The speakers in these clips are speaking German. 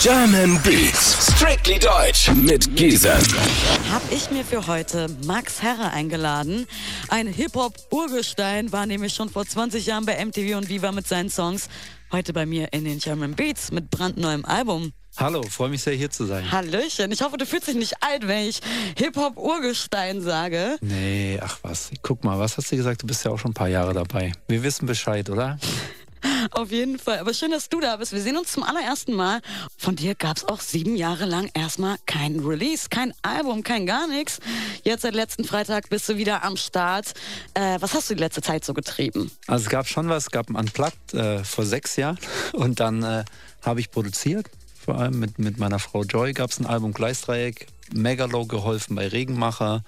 German Beats, strictly deutsch mit Giesen. Hab ich mir für heute Max Herre eingeladen. Ein Hip-Hop-Urgestein war nämlich schon vor 20 Jahren bei MTV und Viva mit seinen Songs. Heute bei mir in den German Beats mit brandneuem Album. Hallo, freue mich sehr hier zu sein. Hallöchen, ich hoffe, du fühlst dich nicht alt, wenn ich Hip-Hop-Urgestein sage. Nee, ach was. Guck mal, was hast du gesagt? Du bist ja auch schon ein paar Jahre dabei. Wir wissen Bescheid, oder? Auf jeden Fall. Aber schön, dass du da bist. Wir sehen uns zum allerersten Mal. Von dir gab es auch sieben Jahre lang erstmal kein Release, kein Album, kein gar nichts. Jetzt seit letzten Freitag bist du wieder am Start. Äh, was hast du die letzte Zeit so getrieben? Also es gab schon was, es gab ein Unplugged äh, vor sechs Jahren und dann äh, habe ich produziert. Vor allem mit, mit meiner Frau Joy gab es ein Album Gleisdreieck, Megalo geholfen bei Regenmacher,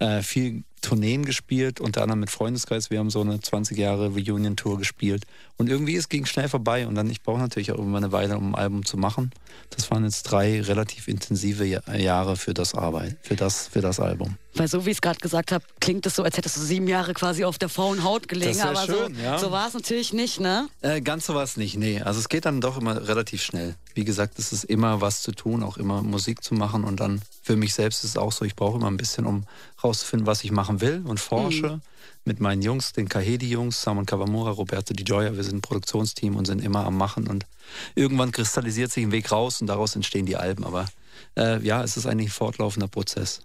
äh, viel Tourneen gespielt, unter anderem mit Freundeskreis. Wir haben so eine 20 Jahre Reunion-Tour gespielt. Und irgendwie, es ging schnell vorbei. Und dann, ich brauche natürlich auch immer eine Weile, um ein Album zu machen. Das waren jetzt drei relativ intensive Jahre für das Arbeit, für das, für das Album. Weil so wie ich es gerade gesagt habe, klingt es so, als hättest du sieben Jahre quasi auf der faulen Haut gelegen. aber schön, so, ja. so war es natürlich nicht, ne? Äh, ganz so war es nicht, nee. Also es geht dann doch immer relativ schnell. Wie gesagt, es ist immer was zu tun, auch immer Musik zu machen. Und dann für mich selbst ist es auch so, ich brauche immer ein bisschen, um rauszufinden, was ich machen will und forsche. Mhm. Mit meinen Jungs, den Kahedi-Jungs, Simon Kawamura, Roberto Di Gioia, wir sind ein Produktionsteam und sind immer am Machen. Und irgendwann kristallisiert sich ein Weg raus und daraus entstehen die Alben. Aber äh, ja, es ist eigentlich ein fortlaufender Prozess.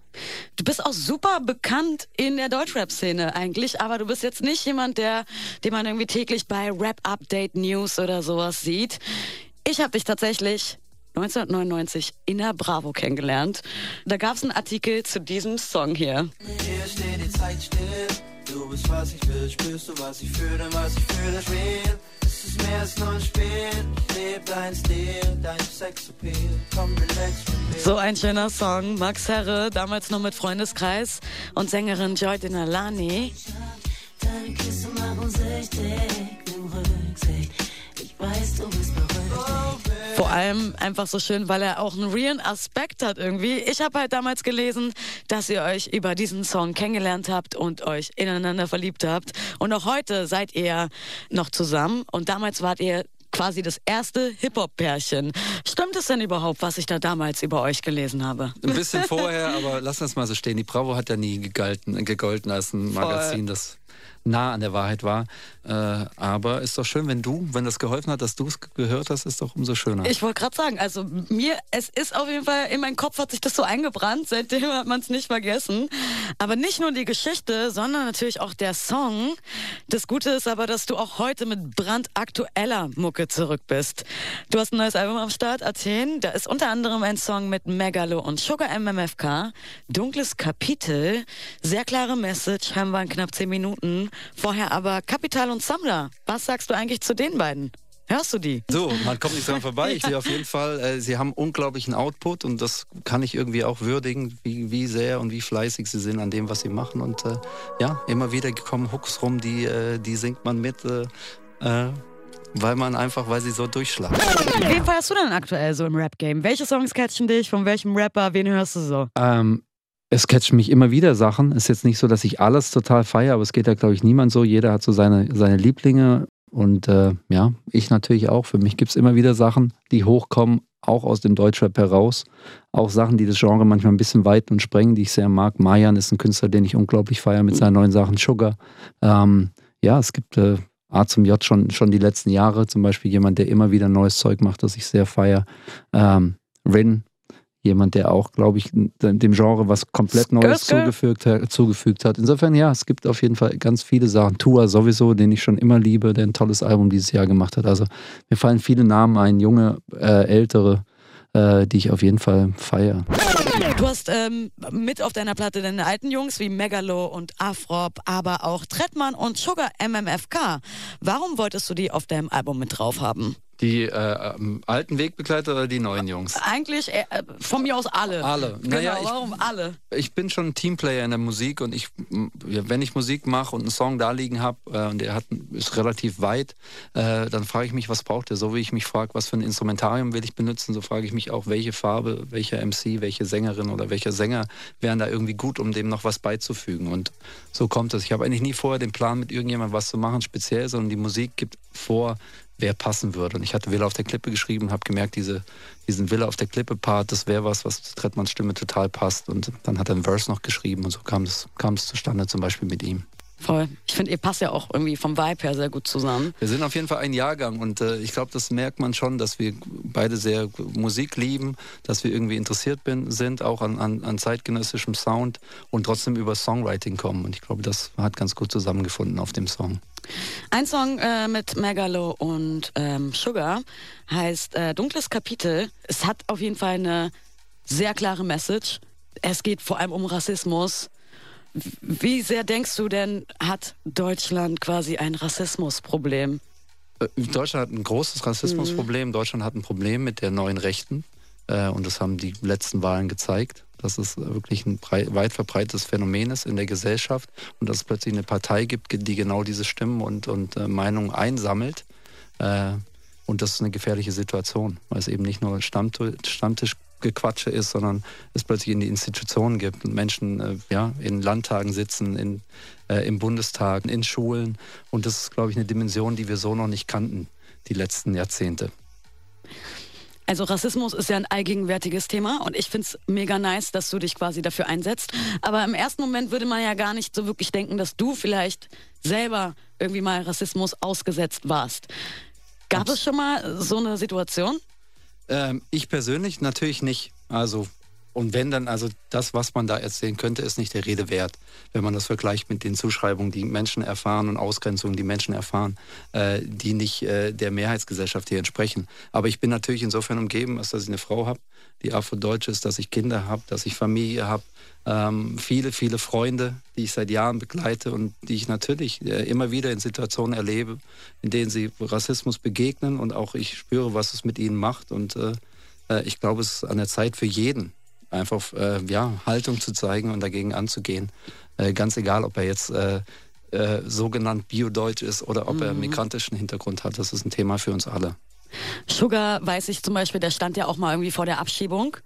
Du bist auch super bekannt in der Deutschrap-Szene eigentlich, aber du bist jetzt nicht jemand, der, den man irgendwie täglich bei Rap Update News oder sowas sieht. Ich habe dich tatsächlich 1999 in der Bravo kennengelernt. Da gab es einen Artikel zu diesem Song hier. Hier Zeit still. Du bist was ich will, spürst du was ich fühle, was ich fühle, real. Es ist mehr als nur ein Spiel. Leb dein Stil, dein Sexappeal. Komm, relax mit mir. So ein schöner Song. Max Herre, damals noch mit Freundeskreis und Sängerin Joy Denalani. Deine Küsse machen süchtig, nimm Rücksicht. Ich weiß, du bist berühmt. Vor allem einfach so schön, weil er auch einen realen Aspekt hat irgendwie. Ich habe halt damals gelesen, dass ihr euch über diesen Song kennengelernt habt und euch ineinander verliebt habt. Und auch heute seid ihr noch zusammen. Und damals wart ihr quasi das erste Hip-Hop-Pärchen. Stimmt es denn überhaupt, was ich da damals über euch gelesen habe? Ein bisschen vorher, aber lass uns mal so stehen. Die Bravo hat ja nie gegolten, gegolten als ein Magazin, das nah an der Wahrheit war. Äh, aber ist doch schön, wenn du, wenn das geholfen hat, dass du es gehört hast, ist doch umso schöner. Ich wollte gerade sagen, also mir, es ist auf jeden Fall, in meinen Kopf hat sich das so eingebrannt, seitdem hat man es nicht vergessen. Aber nicht nur die Geschichte, sondern natürlich auch der Song. Das Gute ist aber, dass du auch heute mit brandaktueller Mucke zurück bist. Du hast ein neues Album am Start, Athen. Da ist unter anderem ein Song mit Megalo und Sugar MMFK. Dunkles Kapitel. Sehr klare Message, haben wir in knapp zehn Minuten. Vorher aber Kapital und Sammler. Was sagst du eigentlich zu den beiden? Hörst du die? So, man kommt nicht dran vorbei. Ich sehe auf jeden Fall, äh, sie haben unglaublichen Output und das kann ich irgendwie auch würdigen, wie, wie sehr und wie fleißig sie sind an dem, was sie machen. Und äh, ja, immer wieder kommen Hooks rum, die, äh, die singt man mit. Äh, äh, weil man einfach, weil sie so durchschlagen. Wen feierst du denn aktuell so im Rap-Game? Welche Songs catchen dich? Von welchem Rapper? Wen hörst du so? Ähm, es catchen mich immer wieder Sachen. Es ist jetzt nicht so, dass ich alles total feiere, aber es geht ja, glaube ich, niemand so. Jeder hat so seine, seine Lieblinge und äh, ja, ich natürlich auch. Für mich gibt es immer wieder Sachen, die hochkommen, auch aus dem Deutschrap heraus. Auch Sachen, die das Genre manchmal ein bisschen weit und sprengen, die ich sehr mag. Mayan ist ein Künstler, den ich unglaublich feiere mit seinen neuen Sachen. Sugar. Ähm, ja, es gibt äh, A zum J schon, schon die letzten Jahre. Zum Beispiel jemand, der immer wieder neues Zeug macht, das ich sehr feiere. Ähm, Rin jemand, der auch, glaube ich, dem Genre was komplett Neues zugefügt, zugefügt, hat. Insofern, ja, es gibt auf jeden Fall ganz viele Sachen. Tua sowieso, den ich schon immer liebe, der ein tolles Album dieses Jahr gemacht hat. Also mir fallen viele Namen ein, junge, äh, ältere, äh, die ich auf jeden Fall feiere. Du hast ähm, mit auf deiner Platte deine alten Jungs wie Megalo und Afrop, aber auch Trettmann und Sugar MMFK. Warum wolltest du die auf deinem Album mit drauf haben? Die äh, alten Wegbegleiter oder die neuen Jungs? Eigentlich äh, von mir aus alle. Alle. Genau, naja, ich, warum alle? Ich bin schon ein Teamplayer in der Musik und ich, wenn ich Musik mache und einen Song da liegen habe äh, und der hat, ist relativ weit, äh, dann frage ich mich, was braucht der? So wie ich mich frage, was für ein Instrumentarium will ich benutzen, so frage ich mich auch, welche Farbe, welcher MC, welche Sängerin oder welcher Sänger wären da irgendwie gut, um dem noch was beizufügen. Und so kommt es. Ich habe eigentlich nie vorher den Plan, mit irgendjemandem was zu machen, speziell, sondern die Musik gibt vor, wer passen würde. Und ich hatte Villa auf der Klippe geschrieben, habe gemerkt, diese, diesen Villa auf der Klippe-Part, das wäre was, was zu Trettmanns Stimme total passt. Und dann hat er einen Verse noch geschrieben und so kam es, kam es zustande, zum Beispiel mit ihm. Voll. Ich finde, ihr passt ja auch irgendwie vom Vibe her sehr gut zusammen. Wir sind auf jeden Fall ein Jahrgang und äh, ich glaube, das merkt man schon, dass wir beide sehr Musik lieben, dass wir irgendwie interessiert bin, sind, auch an, an, an zeitgenössischem Sound und trotzdem über Songwriting kommen. Und ich glaube, das hat ganz gut zusammengefunden auf dem Song. Ein Song äh, mit Megalo und ähm, Sugar heißt äh, Dunkles Kapitel. Es hat auf jeden Fall eine sehr klare Message. Es geht vor allem um Rassismus wie sehr denkst du denn, hat Deutschland quasi ein Rassismusproblem? Äh, Deutschland hat ein großes Rassismusproblem. Mhm. Deutschland hat ein Problem mit der neuen Rechten. Äh, und das haben die letzten Wahlen gezeigt, dass es wirklich ein weit verbreitetes Phänomen ist in der Gesellschaft und dass es plötzlich eine Partei gibt, die genau diese Stimmen und, und äh, Meinungen einsammelt. Und das ist eine gefährliche Situation, weil es eben nicht nur Stammtisch Gequatsche ist, sondern es plötzlich in die Institutionen gibt und Menschen äh, ja, in Landtagen sitzen, in, äh, im Bundestag, in Schulen. Und das ist, glaube ich, eine Dimension, die wir so noch nicht kannten, die letzten Jahrzehnte. Also Rassismus ist ja ein allgegenwärtiges Thema und ich finde es mega nice, dass du dich quasi dafür einsetzt. Aber im ersten Moment würde man ja gar nicht so wirklich denken, dass du vielleicht selber irgendwie mal Rassismus ausgesetzt warst. Gab es schon mal so eine Situation? Ähm, ich persönlich natürlich nicht. Also, und wenn dann, also das, was man da erzählen könnte, ist nicht der Rede wert, wenn man das vergleicht mit den Zuschreibungen, die Menschen erfahren und Ausgrenzungen, die Menschen erfahren, äh, die nicht äh, der Mehrheitsgesellschaft hier entsprechen. Aber ich bin natürlich insofern umgeben, dass ich eine Frau habe, die afrodeutsch ist, dass ich Kinder habe, dass ich Familie habe, ähm, viele, viele Freunde, die ich seit Jahren begleite und die ich natürlich äh, immer wieder in Situationen erlebe, in denen sie Rassismus begegnen und auch ich spüre, was es mit ihnen macht. Und äh, äh ich glaube, es ist an der Zeit für jeden, einfach äh, ja, Haltung zu zeigen und dagegen anzugehen. Äh, ganz egal, ob er jetzt äh, sogenannt biodeutsch ist oder ob mhm. er migrantischen Hintergrund hat. Das ist ein Thema für uns alle. Sugar weiß ich zum Beispiel, der stand ja auch mal irgendwie vor der Abschiebung.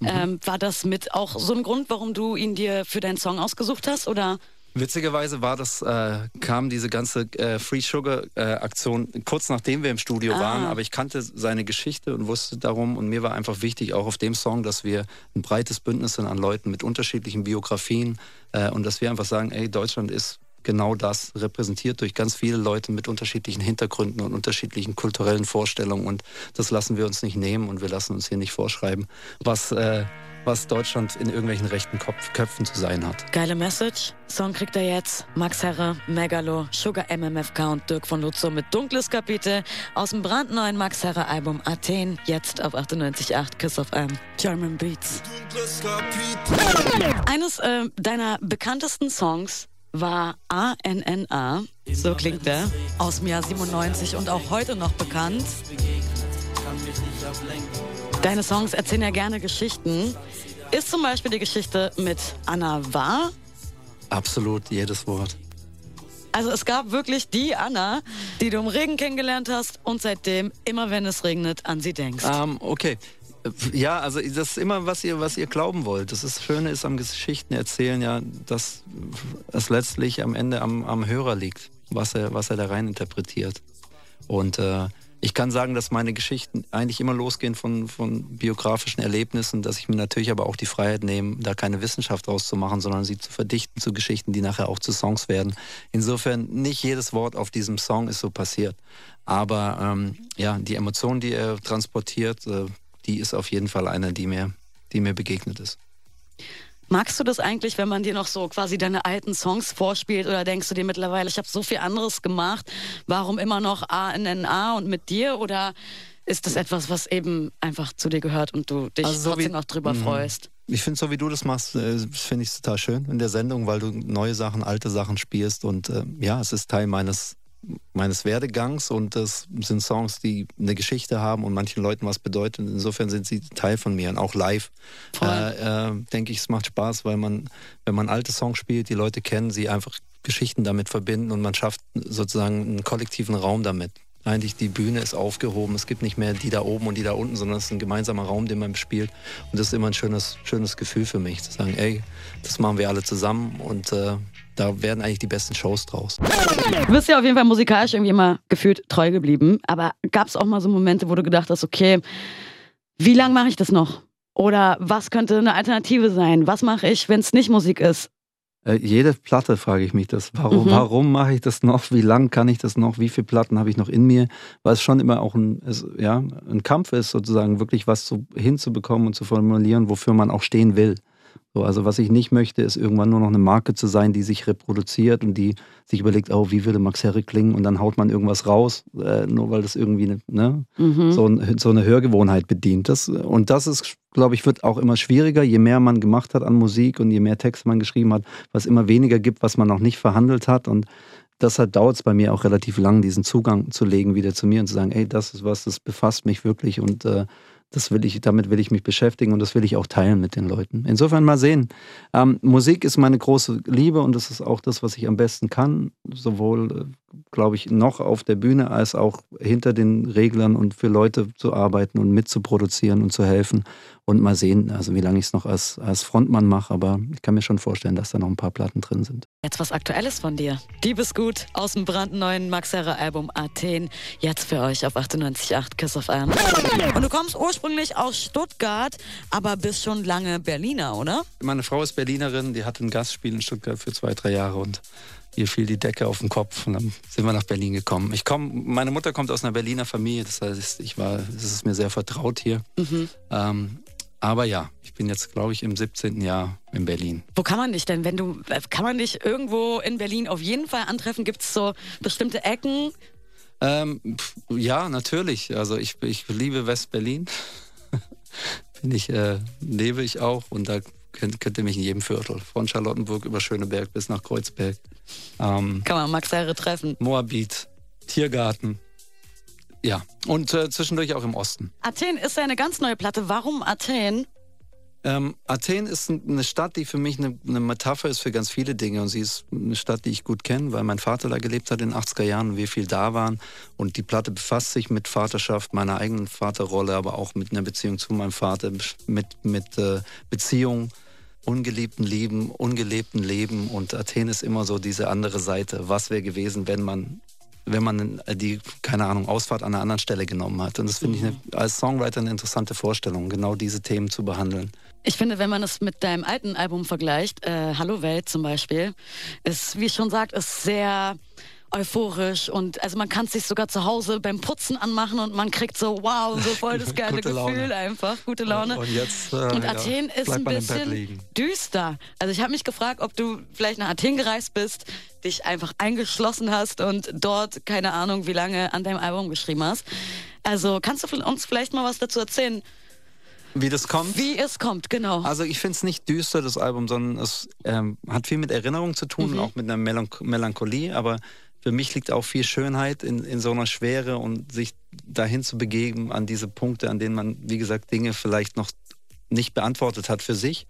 Mhm. Ähm, war das mit auch so ein Grund, warum du ihn dir für deinen Song ausgesucht hast? Oder? Witzigerweise war das, äh, kam diese ganze äh, Free Sugar äh, Aktion kurz nachdem wir im Studio ah. waren, aber ich kannte seine Geschichte und wusste darum und mir war einfach wichtig, auch auf dem Song, dass wir ein breites Bündnis sind an Leuten mit unterschiedlichen Biografien äh, und dass wir einfach sagen, ey, Deutschland ist genau das repräsentiert durch ganz viele Leute mit unterschiedlichen Hintergründen und unterschiedlichen kulturellen Vorstellungen. Und das lassen wir uns nicht nehmen und wir lassen uns hier nicht vorschreiben, was, äh, was Deutschland in irgendwelchen rechten Kopf Köpfen zu sein hat. Geile Message. Song kriegt er jetzt. Max Herre, Megalo, Sugar MMFK und Dirk von Lutzow mit Dunkles Kapitel aus dem brandneuen Max Herre Album Athen. Jetzt auf 98.8 Kiss of M. German Beats. Eines äh, deiner bekanntesten Songs war ANNA, so klingt er, aus dem Jahr 97 und auch heute noch bekannt. Deine Songs erzählen ja gerne Geschichten. Ist zum Beispiel die Geschichte mit Anna wahr? Absolut, jedes Wort. Also es gab wirklich die Anna, die du im Regen kennengelernt hast und seitdem, immer wenn es regnet, an sie denkst. Ähm, okay. Ja, also das ist immer, was ihr, was ihr glauben wollt. Das, ist, das Schöne ist am Geschichten erzählen ja, dass es letztlich am Ende am, am Hörer liegt, was er, was er da rein interpretiert. Und äh, ich kann sagen, dass meine Geschichten eigentlich immer losgehen von, von biografischen Erlebnissen, dass ich mir natürlich aber auch die Freiheit nehme, da keine Wissenschaft draus zu machen, sondern sie zu verdichten zu Geschichten, die nachher auch zu Songs werden. Insofern nicht jedes Wort auf diesem Song ist so passiert. Aber ähm, ja, die Emotionen, die er transportiert, äh, die ist auf jeden Fall eine, die mir, die mir begegnet ist. Magst du das eigentlich, wenn man dir noch so quasi deine alten Songs vorspielt oder denkst du dir mittlerweile, ich habe so viel anderes gemacht, warum immer noch ANNA und mit dir oder ist das etwas, was eben einfach zu dir gehört und du dich also so trotzdem wie, noch drüber mh. freust? Ich finde, so wie du das machst, äh, finde ich total schön in der Sendung, weil du neue Sachen, alte Sachen spielst und äh, ja, es ist Teil meines meines Werdegangs und das sind Songs, die eine Geschichte haben und manchen Leuten was bedeuten. Insofern sind sie Teil von mir und auch live. Äh, äh, denke ich, es macht Spaß, weil man, wenn man alte Songs spielt, die Leute kennen, sie einfach Geschichten damit verbinden und man schafft sozusagen einen kollektiven Raum damit. Eigentlich die Bühne ist aufgehoben. Es gibt nicht mehr die da oben und die da unten, sondern es ist ein gemeinsamer Raum, den man spielt. Und das ist immer ein schönes, schönes Gefühl für mich, zu sagen, ey, das machen wir alle zusammen und äh, da werden eigentlich die besten Shows draus. Du bist ja auf jeden Fall musikalisch irgendwie immer gefühlt treu geblieben, aber gab es auch mal so Momente, wo du gedacht hast, okay, wie lange mache ich das noch? Oder was könnte eine Alternative sein? Was mache ich, wenn es nicht Musik ist? Äh, jede Platte frage ich mich das. Warum, mhm. warum mache ich das noch? Wie lang kann ich das noch? Wie viele Platten habe ich noch in mir? Weil es schon immer auch ein, es, ja, ein Kampf ist, sozusagen wirklich was zu, hinzubekommen und zu formulieren, wofür man auch stehen will. So, also was ich nicht möchte, ist irgendwann nur noch eine Marke zu sein, die sich reproduziert und die sich überlegt, oh, wie würde Max Herre klingen und dann haut man irgendwas raus, äh, nur weil das irgendwie ne, mhm. so, ein, so, eine Hörgewohnheit bedient. Das, und das ist, glaube ich, wird auch immer schwieriger, je mehr man gemacht hat an Musik und je mehr Texte man geschrieben hat, was immer weniger gibt, was man noch nicht verhandelt hat und deshalb dauert es bei mir auch relativ lang, diesen Zugang zu legen wieder zu mir und zu sagen, ey, das ist was, das befasst mich wirklich und äh, das will ich, damit will ich mich beschäftigen und das will ich auch teilen mit den Leuten. Insofern mal sehen. Ähm, Musik ist meine große Liebe und das ist auch das, was ich am besten kann. Sowohl, äh, glaube ich, noch auf der Bühne als auch hinter den Reglern und für Leute zu arbeiten und mitzuproduzieren und zu helfen und mal sehen, also wie lange ich es noch als, als Frontmann mache, aber ich kann mir schon vorstellen, dass da noch ein paar Platten drin sind. Jetzt was Aktuelles von dir. Diebesgut aus dem brandneuen Max Herre Album Athen. Jetzt für euch auf 98.8 Kiss of Iron. Und du kommst ursprünglich aus Stuttgart, aber bist schon lange Berliner, oder? Meine Frau ist Berlinerin, die hatte ein Gastspiel in Stuttgart für zwei, drei Jahre und ihr fiel die Decke auf den Kopf und dann sind wir nach Berlin gekommen. Ich komm, meine Mutter kommt aus einer Berliner Familie, das heißt, ich war, es ist mir sehr vertraut hier. Mhm. Ähm, aber ja, ich bin jetzt, glaube ich, im 17. Jahr in Berlin. Wo kann man dich denn, wenn du, kann man dich irgendwo in Berlin auf jeden Fall antreffen? Gibt es so bestimmte Ecken? Ähm, ja, natürlich. Also ich, ich liebe West-Berlin. Bin ich, äh, lebe ich auch und da könnt, könnt ihr mich in jedem Viertel. Von Charlottenburg über Schöneberg bis nach Kreuzberg. Ähm, kann man Max Herre treffen. Moabit, Tiergarten. Ja, und äh, zwischendurch auch im Osten. Athen ist ja eine ganz neue Platte. Warum Athen? Ähm, Athen ist eine Stadt, die für mich eine, eine, Metapher ist für ganz viele Dinge. Und sie ist eine Stadt, die ich gut kenne, weil mein Vater da gelebt hat in den 80er Jahren und wir viel da waren. Und die Platte befasst sich mit Vaterschaft, meiner eigenen Vaterrolle, aber auch mit einer Beziehung zu meinem Vater, mit, mit äh, Beziehung, ungeliebten Lieben, ungelebten Leben. Und Athen ist immer so diese andere Seite. Was wäre gewesen, wenn man wenn man die, keine Ahnung, Ausfahrt an einer anderen Stelle genommen hat. Und das finde ich eine, als Songwriter eine interessante Vorstellung, genau diese Themen zu behandeln. Ich finde, wenn man es mit deinem alten Album vergleicht, äh, Hallo Welt zum Beispiel, ist, wie ich schon sagt, ist sehr euphorisch und also man kann es sich sogar zu Hause beim Putzen anmachen und man kriegt so wow, so voll das geile Gefühl Laune. einfach, gute Laune. Und, jetzt, äh, und Athen ja, ist ein bisschen düster. Also ich habe mich gefragt, ob du vielleicht nach Athen gereist bist, dich einfach eingeschlossen hast und dort keine Ahnung, wie lange an deinem Album geschrieben hast. Also kannst du uns vielleicht mal was dazu erzählen? Wie das kommt? Wie es kommt, genau. Also ich finde es nicht düster, das Album, sondern es ähm, hat viel mit Erinnerung zu tun, mhm. auch mit einer Melanch Melancholie, aber für mich liegt auch viel Schönheit in, in so einer Schwere und sich dahin zu begeben an diese Punkte, an denen man, wie gesagt, Dinge vielleicht noch nicht beantwortet hat für sich.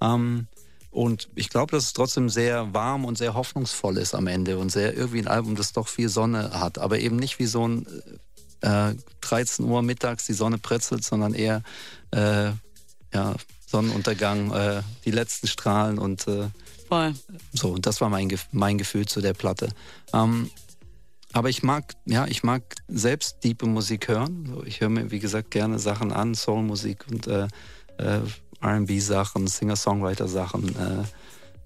Ähm, und ich glaube, dass es trotzdem sehr warm und sehr hoffnungsvoll ist am Ende und sehr irgendwie ein Album, das doch viel Sonne hat, aber eben nicht wie so ein äh, 13 Uhr mittags die Sonne pretzelt, sondern eher äh, ja, Sonnenuntergang, äh, die letzten Strahlen und äh, Voll. So, und das war mein, mein Gefühl zu der Platte. Ähm, aber ich mag, ja, ich mag selbst diepe Musik hören. Ich höre mir, wie gesagt, gerne Sachen an, Soulmusik und äh, äh, RB-Sachen, Singer-Songwriter-Sachen äh,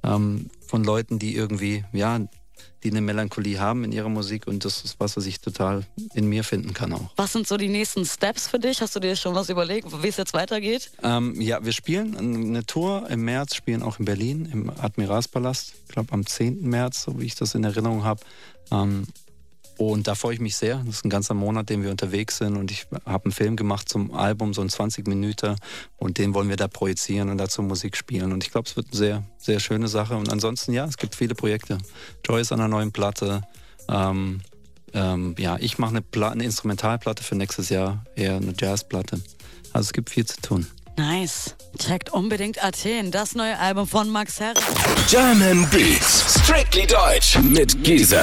ähm, von Leuten, die irgendwie, ja, die eine Melancholie haben in ihrer Musik und das ist was, was ich total in mir finden kann auch. Was sind so die nächsten Steps für dich? Hast du dir schon was überlegt, wie es jetzt weitergeht? Ähm, ja, wir spielen eine Tour im März, spielen auch in Berlin im Admiralspalast, ich glaube am 10. März, so wie ich das in Erinnerung habe. Ähm, und da freue ich mich sehr. Das ist ein ganzer Monat, den wir unterwegs sind. Und ich habe einen Film gemacht zum Album, so ein 20 Minuten. Und den wollen wir da projizieren und dazu Musik spielen. Und ich glaube, es wird eine sehr, sehr schöne Sache. Und ansonsten, ja, es gibt viele Projekte. Joy ist an einer neuen Platte. Ähm, ähm, ja, ich mache eine, eine Instrumentalplatte für nächstes Jahr, eher eine Jazzplatte. Also es gibt viel zu tun. Nice. Checkt unbedingt Athen, das neue Album von Max Herre. German Beats, strictly deutsch mit Giesen.